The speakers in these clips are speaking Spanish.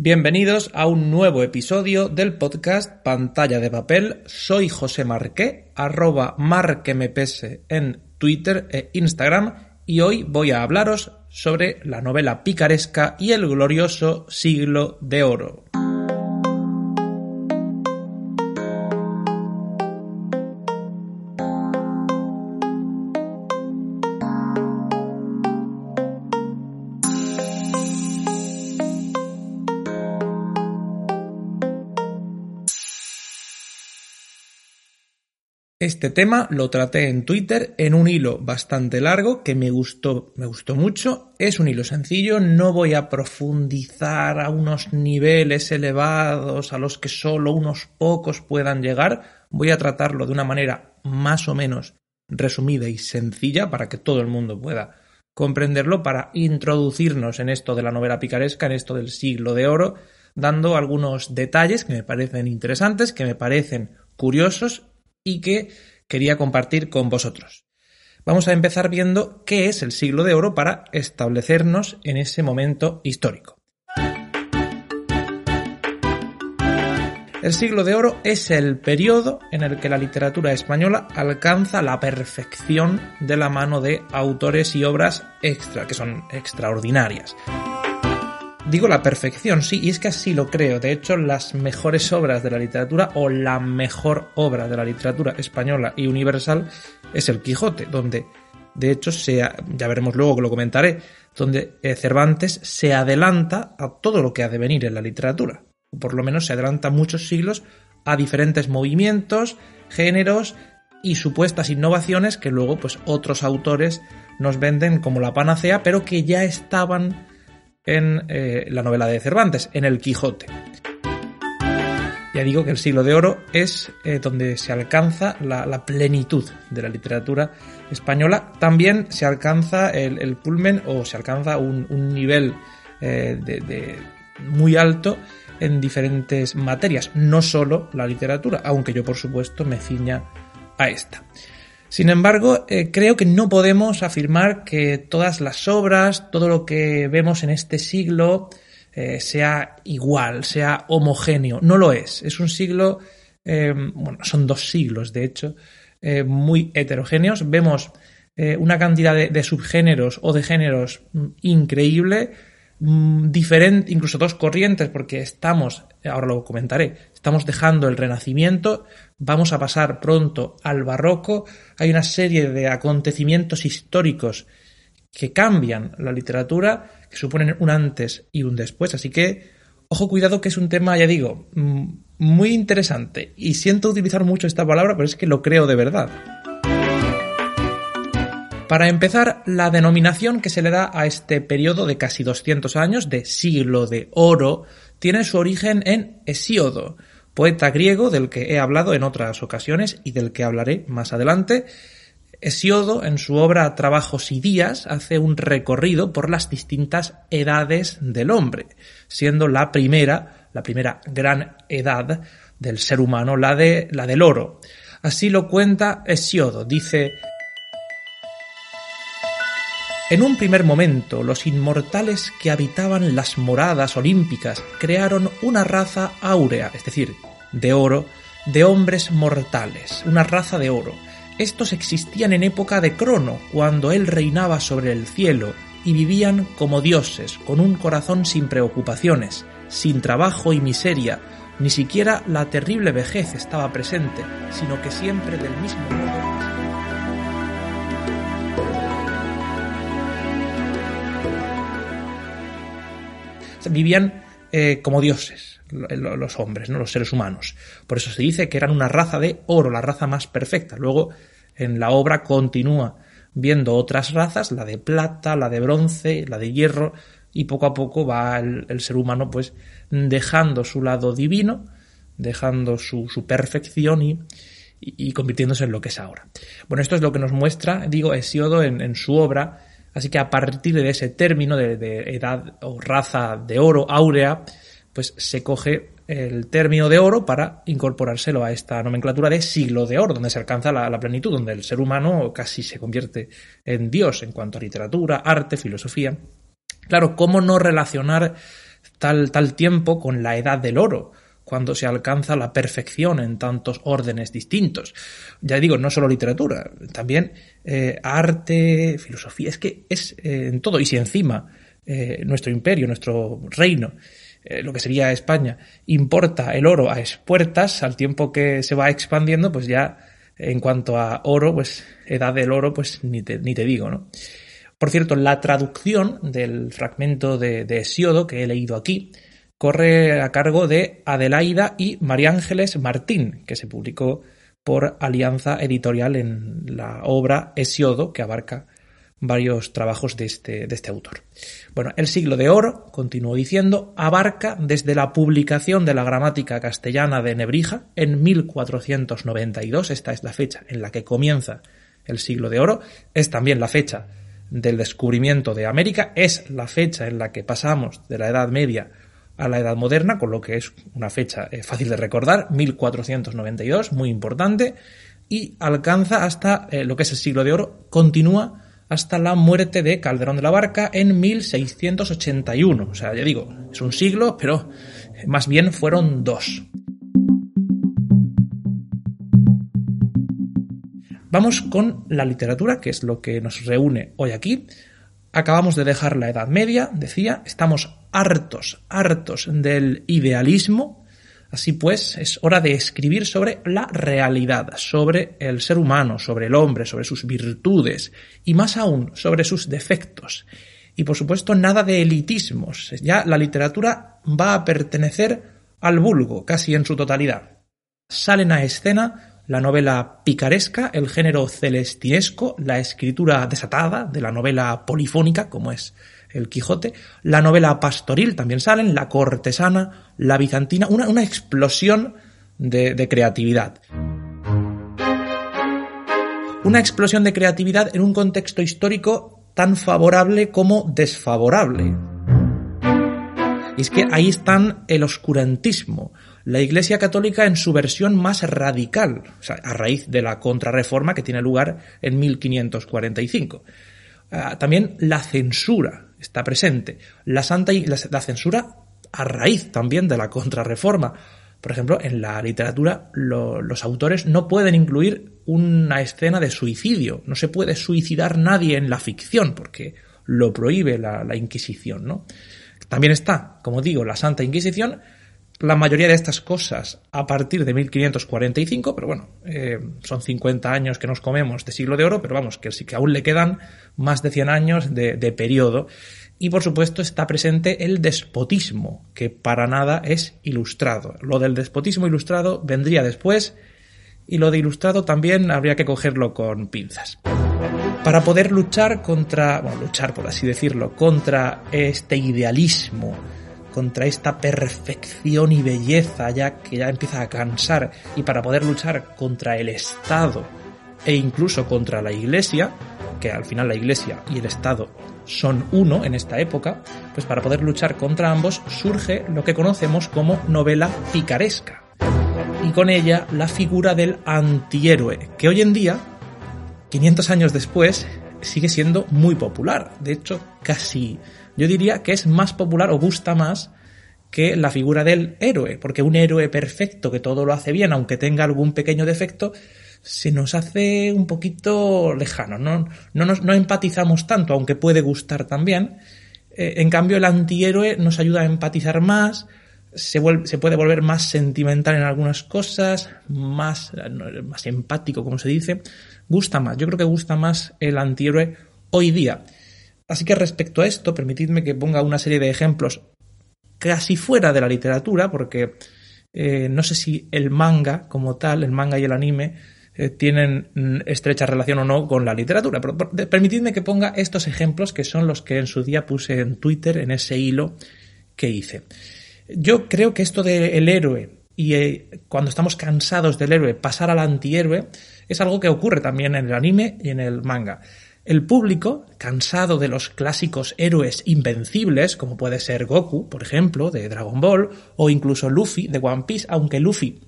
Bienvenidos a un nuevo episodio del podcast Pantalla de Papel. Soy José Marqué, arroba marquemepese en Twitter e Instagram y hoy voy a hablaros sobre la novela picaresca y el glorioso siglo de oro. Este tema lo traté en Twitter en un hilo bastante largo que me gustó, me gustó mucho. Es un hilo sencillo, no voy a profundizar a unos niveles elevados a los que solo unos pocos puedan llegar. Voy a tratarlo de una manera más o menos resumida y sencilla para que todo el mundo pueda comprenderlo, para introducirnos en esto de la novela picaresca, en esto del siglo de oro, dando algunos detalles que me parecen interesantes, que me parecen curiosos y que quería compartir con vosotros. Vamos a empezar viendo qué es el siglo de oro para establecernos en ese momento histórico. El siglo de oro es el periodo en el que la literatura española alcanza la perfección de la mano de autores y obras extra, que son extraordinarias. Digo la perfección, sí, y es que así lo creo. De hecho, las mejores obras de la literatura o la mejor obra de la literatura española y universal es El Quijote, donde, de hecho, ya veremos luego que lo comentaré, donde eh, Cervantes se adelanta a todo lo que ha de venir en la literatura. O por lo menos se adelanta muchos siglos a diferentes movimientos, géneros y supuestas innovaciones que luego pues otros autores nos venden como la panacea, pero que ya estaban en eh, la novela de Cervantes, en El Quijote. Ya digo que el siglo de oro es eh, donde se alcanza la, plenitud de la literatura española. También se alcanza el, pulmen o se alcanza un, nivel eh, de, muy alto en diferentes materias, no solo la literatura, aunque yo por supuesto me ciña a esta. Sin embargo, eh, creo que no podemos afirmar que todas las obras, todo lo que vemos en este siglo, eh, sea igual, sea homogéneo. No lo es. Es un siglo, eh, bueno, son dos siglos, de hecho, muy heterogéneos. Vemos una cantidad de, subgéneros o de géneros mm, increíble, diferente, incluso dos corrientes, porque estamos, ahora lo comentaré, estamos dejando el Renacimiento, vamos a pasar pronto al barroco, hay una serie de acontecimientos históricos que cambian la literatura, que suponen un antes y un después, así que ojo cuidado que es un tema, ya digo, mm, muy interesante y siento utilizar mucho esta palabra, pero es que lo creo de verdad. Para empezar, la denominación que se le da a este periodo de casi 200 años de siglo de oro tiene su origen en Hesíodo, poeta griego del que he hablado en otras ocasiones y del que hablaré más adelante. Hesiodo, en su obra Trabajos y Días, hace un recorrido por las distintas edades del hombre, siendo la primera, la primera gran edad del ser humano, la de la del oro. Así lo cuenta Hesiodo, dice en un primer momento, los inmortales que habitaban las moradas olímpicas crearon una raza áurea, es decir, de oro, de hombres mortales, una raza de oro. Estos existían en época de Crono, cuando él reinaba sobre el cielo, y vivían como dioses, con un corazón sin preocupaciones, sin trabajo y miseria, ni siquiera la terrible vejez estaba presente, sino que siempre del mismo modo vivían eh, como dioses, los hombres, ¿no? los seres humanos. Por eso se dice que eran una raza de oro, la raza más perfecta. Luego en la obra continúa viendo otras razas, la de plata, la de bronce, la de hierro, y poco a poco va el, ser humano pues dejando su lado divino, dejando su, su perfección y, y, convirtiéndose en lo que es ahora. Bueno, esto es lo que nos muestra, digo, Hesiodo en su obra, así que a partir de ese término de, edad o raza de oro áurea, pues se coge el término de oro para incorporárselo a esta nomenclatura de siglo de oro, donde se alcanza la, plenitud, donde el ser humano casi se convierte en Dios en cuanto a literatura, arte, filosofía. Claro, ¿cómo no relacionar tal, tal tiempo con la edad del oro? Cuando se alcanza la perfección en tantos órdenes distintos. Ya digo, no solo literatura, también eh, arte, filosofía, es que es eh, en todo. Y si encima eh, nuestro imperio, nuestro reino, eh, lo que sería España, importa el oro a expuertas al tiempo que se va expandiendo, pues ya en cuanto a oro, pues edad del oro, pues ni te, ni te digo, ¿no? Por cierto, la traducción del fragmento de, de Hesiodo que he leído aquí corre a cargo de Adelaida y María Ángeles Martín, que se publicó por Alianza Editorial en la obra Hesiodo, que abarca varios trabajos de este, de este autor. Bueno, el siglo de oro, continuó diciendo, abarca desde la publicación de la gramática castellana de Nebrija en 1492, esta es la fecha en la que comienza el siglo de oro, es también la fecha del descubrimiento de América, es la fecha en la que pasamos de la Edad Media a la Edad Moderna, con lo que es una fecha eh, fácil de recordar, 1492, muy importante, y alcanza hasta eh, lo que es el siglo de oro, continúa hasta la muerte de Calderón de la Barca en 1681. O sea, ya digo, es un siglo, pero más bien fueron dos. Vamos con la literatura, que es lo que nos reúne hoy aquí. Acabamos de dejar la Edad Media, decía, estamos hartos, hartos del idealismo, Así pues, es hora de escribir sobre la realidad, sobre el ser humano, sobre el hombre, sobre sus virtudes y más aún sobre sus defectos. Y por supuesto, nada de elitismos. Ya la literatura va a pertenecer al vulgo, casi en su totalidad. Salen a escena la novela picaresca, el género celestinesco, la escritura desatada de la novela polifónica, como es el Quijote, la novela pastoril también salen, la cortesana, la bizantina, una, una explosión de, de creatividad. Una explosión de creatividad en un contexto histórico tan favorable como desfavorable. Y es que ahí están el oscurantismo, la Iglesia Católica en su versión más radical, a raíz de la contrarreforma que tiene lugar en 1545. Ah, también la censura, está presente. La santa la, censura a raíz también de la contrarreforma. Por ejemplo, en la literatura los autores no pueden incluir una escena de suicidio. No se puede suicidar nadie en la ficción porque lo prohíbe la, Inquisición, ¿no? También está, como digo, la Santa Inquisición. La mayoría de estas cosas a partir de 1545, pero bueno, eh, son 50 años que nos comemos de siglo de oro, pero vamos, que sí que aún le quedan más de 100 años de, de periodo. Y por supuesto está presente el despotismo, que para nada es ilustrado. Lo del despotismo ilustrado vendría después y lo de ilustrado también habría que cogerlo con pinzas. Para poder luchar contra, bueno, luchar por así decirlo, contra este idealismo, contra esta perfección y belleza ya que ya empieza a cansar y para poder luchar contra el Estado e incluso contra la Iglesia, que al final la Iglesia y el Estado son uno en esta época, pues para poder luchar contra ambos surge lo que conocemos como novela picaresca. Y con ella la figura del antihéroe, que hoy en día, 500 años después, sigue siendo muy popular. De hecho, casi yo diría que es más popular o gusta más que la figura del héroe, porque un héroe perfecto que todo lo hace bien, aunque tenga algún pequeño defecto, se nos hace un poquito lejano, no, no, nos, no empatizamos tanto, aunque puede gustar también. Eh, en cambio, el antihéroe nos ayuda a empatizar más, se, vuelve, se puede volver más sentimental en algunas cosas, más, más empático, como se dice. Gusta más, yo creo que gusta más el antihéroe hoy día. Así que respecto a esto, permitidme que ponga una serie de ejemplos casi fuera de la literatura, porque eh, no sé si el manga como tal, el manga y el anime, eh, tienen mm, estrecha relación o no con la literatura. Pero, permitidme que ponga estos ejemplos que son los que en su día puse en Twitter en ese hilo que hice. Yo creo que esto del héroe y eh, cuando estamos cansados del héroe pasar al antihéroe es algo que ocurre también en el anime y en el manga. El público, cansado de los clásicos héroes invencibles, como puede ser Goku, por ejemplo, de Dragon Ball, o incluso Luffy de One Piece, aunque Luffy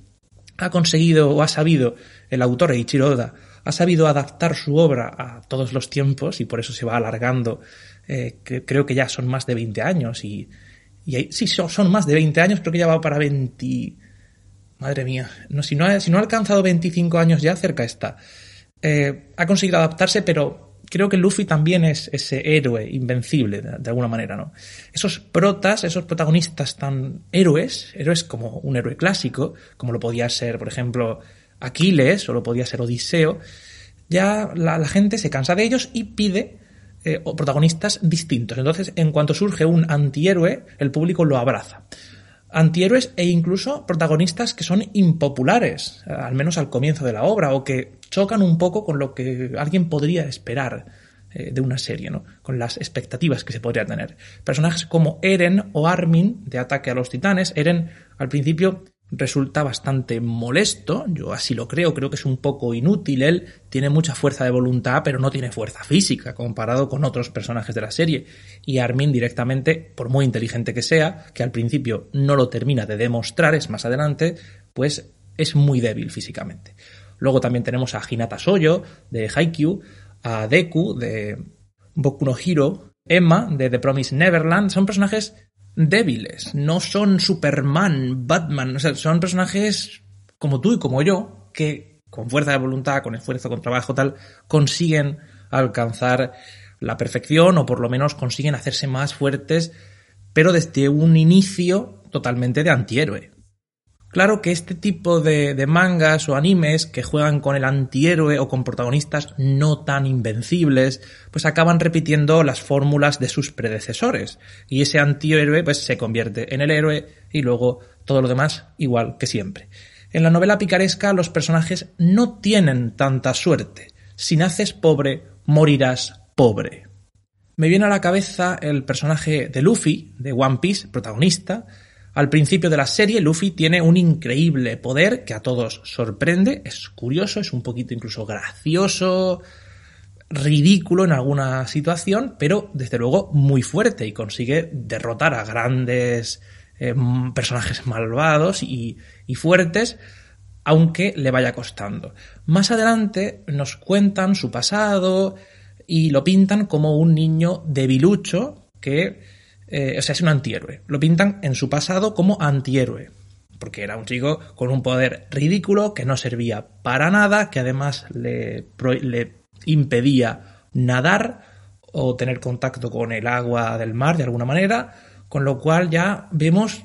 ha conseguido o ha sabido, el autor Eiichiro Oda, ha sabido adaptar su obra a todos los tiempos y por eso se va alargando, eh, creo que ya son más de 20 años y, y sí, son, más de 20 años, creo que ya va para 20... Madre mía, no, si, no ha, si no ha alcanzado 25 años ya, cerca está. Eh, ha conseguido adaptarse, pero creo que Luffy también es ese héroe invencible, de, alguna manera, ¿no? Esos protas, esos protagonistas tan héroes, héroes como un héroe clásico, como lo podía ser, por ejemplo, Aquiles o lo podía ser Odiseo, ya la, gente se cansa de ellos y pide eh, protagonistas distintos. Entonces, en cuanto surge un antihéroe, el público lo abraza antihéroes e incluso protagonistas que son impopulares, al menos al comienzo de la obra, o que chocan un poco con lo que alguien podría esperar eh, de una serie, ¿no? Con las expectativas que se podría tener. Personajes como Eren o Armin de Ataque a los Titanes. Eren al principio resulta bastante molesto, yo así lo creo, creo que es un poco inútil, él tiene mucha fuerza de voluntad, pero no tiene fuerza física comparado con otros personajes de la serie, y Armin directamente, por muy inteligente que sea, que al principio no lo termina de demostrar, es más adelante, pues es muy débil físicamente. Luego también tenemos a Hinata Soyo de Haikyuu, a Deku de Boku no Hero, Emma de The Promised Neverland, son personajes débiles, no son Superman, Batman, o sea, son personajes como tú y como yo, que con fuerza de voluntad, con esfuerzo, con trabajo, tal, consiguen alcanzar la perfección o por lo menos consiguen hacerse más fuertes, pero desde un inicio totalmente de antihéroe. Claro que este tipo de, mangas o animes que juegan con el antihéroe o con protagonistas no tan invencibles, pues acaban repitiendo las fórmulas de sus predecesores. Y ese antihéroe pues se convierte en el héroe y luego todo lo demás igual que siempre. En la novela picaresca los personajes no tienen tanta suerte. Si naces pobre, morirás pobre. Me viene a la cabeza el personaje de Luffy, de One Piece, protagonista, al principio de la serie, Luffy tiene un increíble poder que a todos sorprende, es curioso, es un poquito incluso gracioso, ridículo en alguna situación, pero desde luego muy fuerte y consigue derrotar a grandes eh, personajes malvados y, y fuertes, aunque le vaya costando. Más adelante nos cuentan su pasado y lo pintan como un niño debilucho que eh, o sea, es un antihéroe. Lo pintan en su pasado como antihéroe, porque era un chico con un poder ridículo que no servía para nada, que además le, le impedía nadar o tener contacto con el agua del mar de alguna manera, con lo cual ya vemos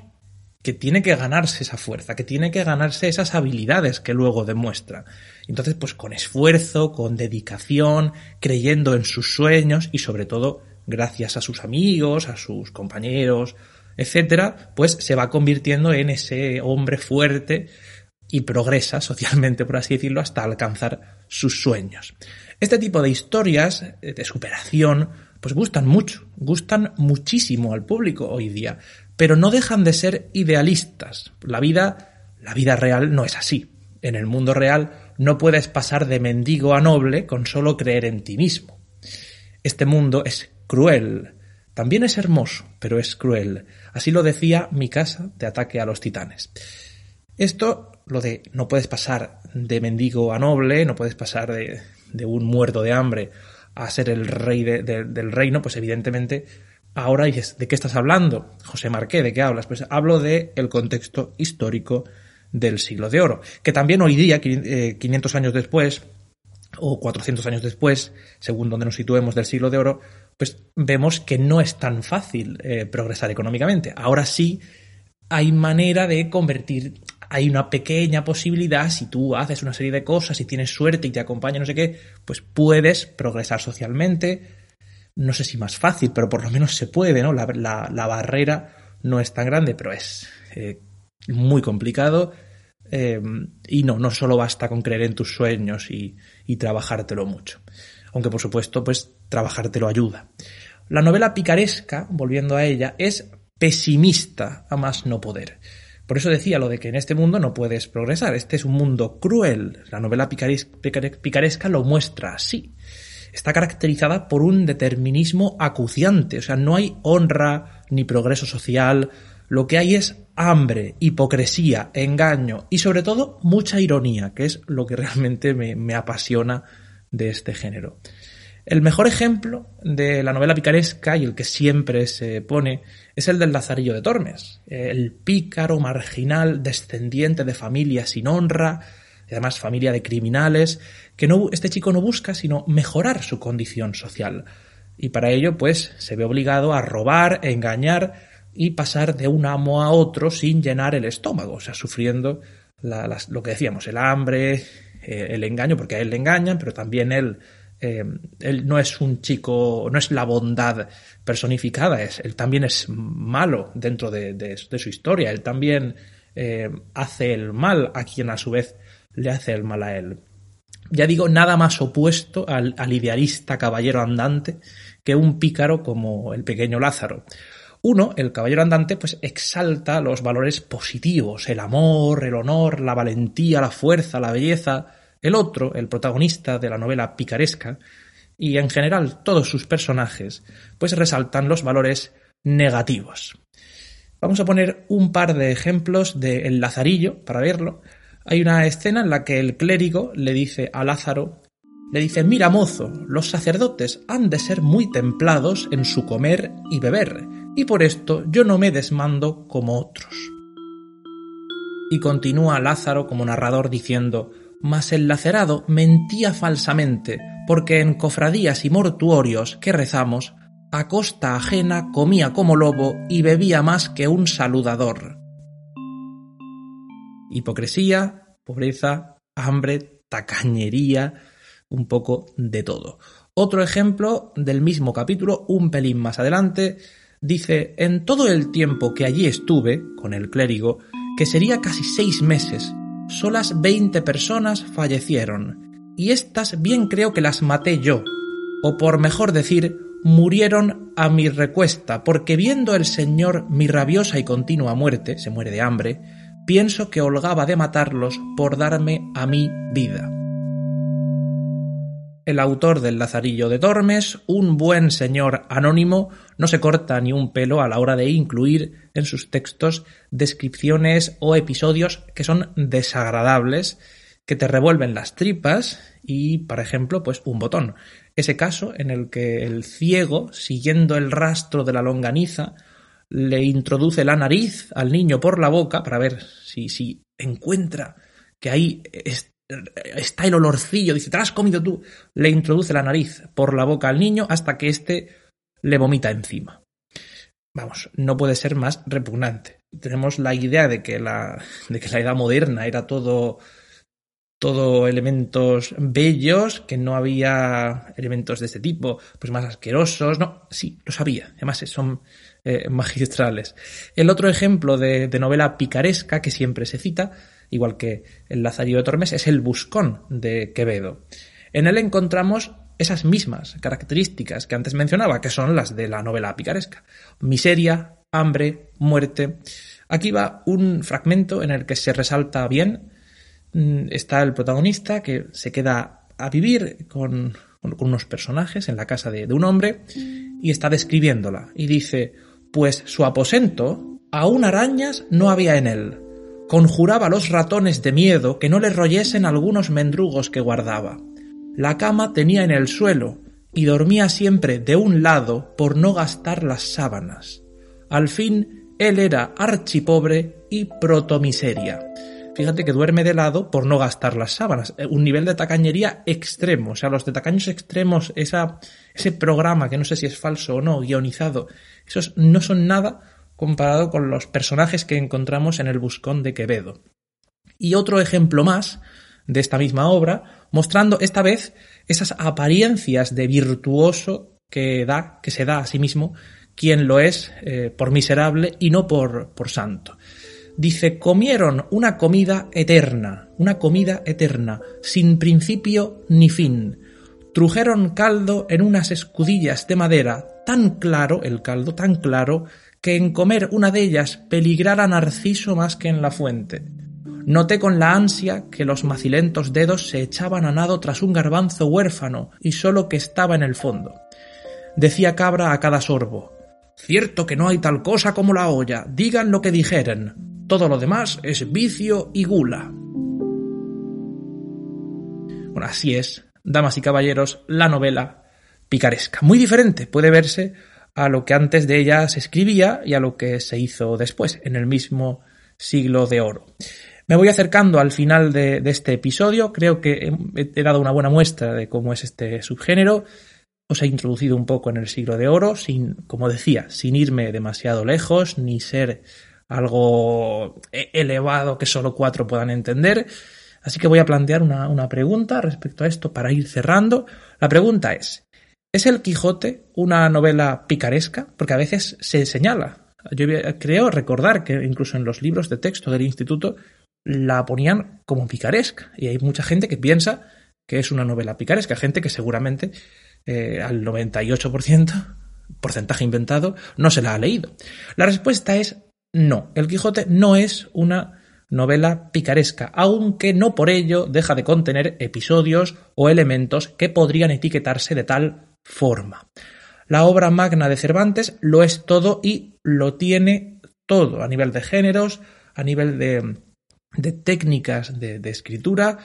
que tiene que ganarse esa fuerza, que tiene que ganarse esas habilidades que luego demuestra. Entonces, pues con esfuerzo, con dedicación, creyendo en sus sueños y sobre todo gracias a sus amigos, a sus compañeros, etcétera, pues se va convirtiendo en ese hombre fuerte y progresa socialmente, por así decirlo, hasta alcanzar sus sueños. Este tipo de historias eh, de superación, pues gustan mucho, gustan muchísimo al público hoy día, pero no dejan de ser idealistas. La vida, la vida real no es así. En el mundo real no puedes pasar de mendigo a noble con solo creer en ti mismo. Este mundo es cruel. También es hermoso, pero es cruel. Así lo decía mi casa de ataque a los titanes. Esto, lo de no puedes pasar de mendigo a noble, no puedes pasar de, un muerto de hambre a ser el rey del reino, pues evidentemente ahora dices, ¿de qué estás hablando? José Marqué, ¿de qué hablas? Pues hablo del el contexto histórico del siglo de oro, que también hoy día, 500 eh, años después, o 400 años después, según donde nos situemos del siglo de oro, pues vemos que no es tan fácil eh, progresar económicamente. Ahora sí hay manera de convertir, hay una pequeña posibilidad, si tú haces una serie de cosas, si tienes suerte y te acompaña no sé qué, pues puedes progresar socialmente. No sé si más fácil, pero por lo menos se puede, ¿no? La, barrera no es tan grande, pero es eh, muy complicado eh, y no, no solo basta con creer en tus sueños y, y trabajártelo mucho. Aunque por supuesto, pues trabajártelo ayuda. La novela picaresca, volviendo a ella, es pesimista a más no poder. Por eso decía lo de que en este mundo no puedes progresar. Este es un mundo cruel. La novela picaresca lo muestra así. Está caracterizada por un determinismo acuciante. O sea, no hay honra ni progreso social. Lo que hay es hambre, hipocresía, engaño y sobre todo mucha ironía, que es lo que realmente me, me apasiona de este género. El mejor ejemplo de la novela picaresca y el que siempre se pone es el del Lazarillo de Tormes, el pícaro marginal descendiente de familia sin honra, y además familia de criminales, que no, este chico no busca sino mejorar su condición social. Y para ello, pues, se ve obligado a robar, engañar y pasar de un amo a otro sin llenar el estómago, o sea, sufriendo lo que decíamos, el hambre, eh, el engaño, porque a él le engañan, pero también él eh, él no es un chico, no es la bondad personificada, es, él también es malo dentro de, su historia, él también eh, hace el mal a quien a su vez le hace el mal a él. Ya digo, nada más opuesto al, al idealista caballero andante que un pícaro como el pequeño Lázaro. Uno, el caballero andante, pues exalta los valores positivos, el amor, el honor, la valentía, la fuerza, la belleza, el otro, el protagonista de la novela picaresca, y en general todos sus personajes, pues resaltan los valores negativos. Vamos a poner un par de ejemplos de El Lazarillo para verlo. Hay una escena en la que el clérigo le dice a Lázaro, le dice, mira mozo, los sacerdotes han de ser muy templados en su comer y beber, y por esto yo no me desmando como otros. Y continúa Lázaro como narrador diciendo, mas el lacerado mentía falsamente, porque en cofradías y mortuorios que rezamos, a costa ajena comía como lobo y bebía más que un saludador. Hipocresía, pobreza, hambre, tacañería, un poco de todo. Otro ejemplo del mismo capítulo, un pelín más adelante, dice, en todo el tiempo que allí estuve, con el clérigo, que sería casi seis meses, solas veinte personas fallecieron, y estas bien creo que las maté yo, o por mejor decir, murieron a mi recuesta, porque viendo el Señor mi rabiosa y continua muerte, se muere de hambre, pienso que holgaba de matarlos por darme a mí vida el autor del Lazarillo de Tormes, un buen señor anónimo, no se corta ni un pelo a la hora de incluir en sus textos descripciones o episodios que son desagradables, que te revuelven las tripas y, por ejemplo, pues un botón. Ese caso en el que el ciego, siguiendo el rastro de la longaniza, le introduce la nariz al niño por la boca para ver si, si encuentra que ahí está el olorcillo, dice, te has comido tú, le introduce la nariz por la boca al niño hasta que éste le vomita encima. Vamos, no puede ser más repugnante. Tenemos la idea de que la, de que la edad moderna era todo, todo elementos bellos, que no había elementos de este tipo, pues más asquerosos. No, sí, los había. Además, son eh, magistrales. El otro ejemplo de novela picaresca que siempre se cita igual que el Lazarillo de Tormes, es el Buscón de Quevedo. En él encontramos esas mismas características que antes mencionaba, que son las de la novela picaresca. Miseria, hambre, muerte. Aquí va un fragmento en el que se resalta bien. Mm, está el protagonista que se queda a vivir con, unos personajes en la casa de, de un hombre y está describiéndola. Y dice, pues su aposento, aún arañas no había en él, Conjuraba a los ratones de miedo que no le royesen algunos mendrugos que guardaba. La cama tenía en el suelo y dormía siempre de un lado por no gastar las sábanas. Al fin, él era archipobre y protomiseria. Fíjate que duerme de lado por no gastar las sábanas. Eh, un nivel de tacañería extremo. O sea, los de tacaños extremos, esa, ese programa que no sé si es falso o no, guionizado, esos no son nada comparado con los personajes que encontramos en el Buscón de Quevedo. Y otro ejemplo más de esta misma obra, mostrando esta vez esas apariencias de virtuoso que da, que se da a sí mismo, quien lo es eh, por miserable y no por, por santo. Dice, comieron una comida eterna, una comida eterna, sin principio ni fin. Trujeron caldo en unas escudillas de madera, tan claro el caldo, tan claro, que en comer una de ellas peligrara Narciso más que en la fuente. Noté con la ansia que los macilentos dedos se echaban a nado tras un garbanzo huérfano y solo que estaba en el fondo. Decía Cabra a cada sorbo, Cierto que no hay tal cosa como la olla, digan lo que dijeren. Todo lo demás es vicio y gula. Bueno, así es, damas y caballeros, la novela picaresca. Muy diferente puede verse a lo que antes de ella se escribía y a lo que se hizo después, en el mismo siglo de oro. Me voy acercando al final de, este episodio, creo que he, dado una buena muestra de cómo es este subgénero, os he introducido un poco en el siglo de oro, sin, como decía, sin irme demasiado lejos, ni ser algo e-, elevado que solo cuatro puedan entender. Así que voy a plantear una, una, pregunta respecto a esto para ir cerrando. La pregunta es, ¿es El Quijote una novela picaresca? Porque a veces se señala. Yo creo recordar que incluso en los libros de texto del instituto la ponían como picaresca. Y hay mucha gente que piensa que es una novela picaresca, gente que seguramente eh, al 98%, porcentaje inventado, no se la ha leído. La respuesta es no, El Quijote no es una novela picaresca, aunque no por ello deja de contener episodios o elementos que podrían etiquetarse de tal forma. La obra magna de Cervantes lo es todo y lo tiene todo, a nivel de géneros, a nivel de, técnicas de, de escritura,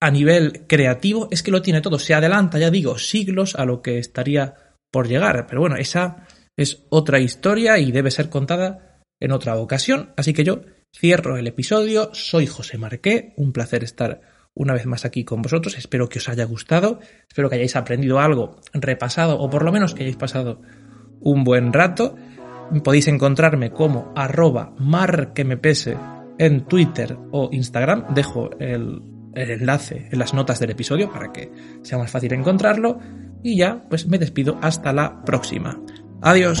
a nivel creativo, es que lo tiene todo. Se adelanta, ya digo, siglos a lo que estaría por llegar. Pero bueno, esa es otra historia y debe ser contada en otra ocasión. Así que yo cierro el episodio. Soy José Marqué. Un placer estar una vez más aquí con vosotros. Espero que os haya gustado. Espero que hayáis aprendido algo, repasado o por lo menos que hayáis pasado un buen rato. Podéis encontrarme como arroba marquemepese en Twitter o Instagram. Dejo el, el enlace en las notas del episodio para que sea más fácil encontrarlo. Y ya, pues me despido hasta la próxima. Adiós.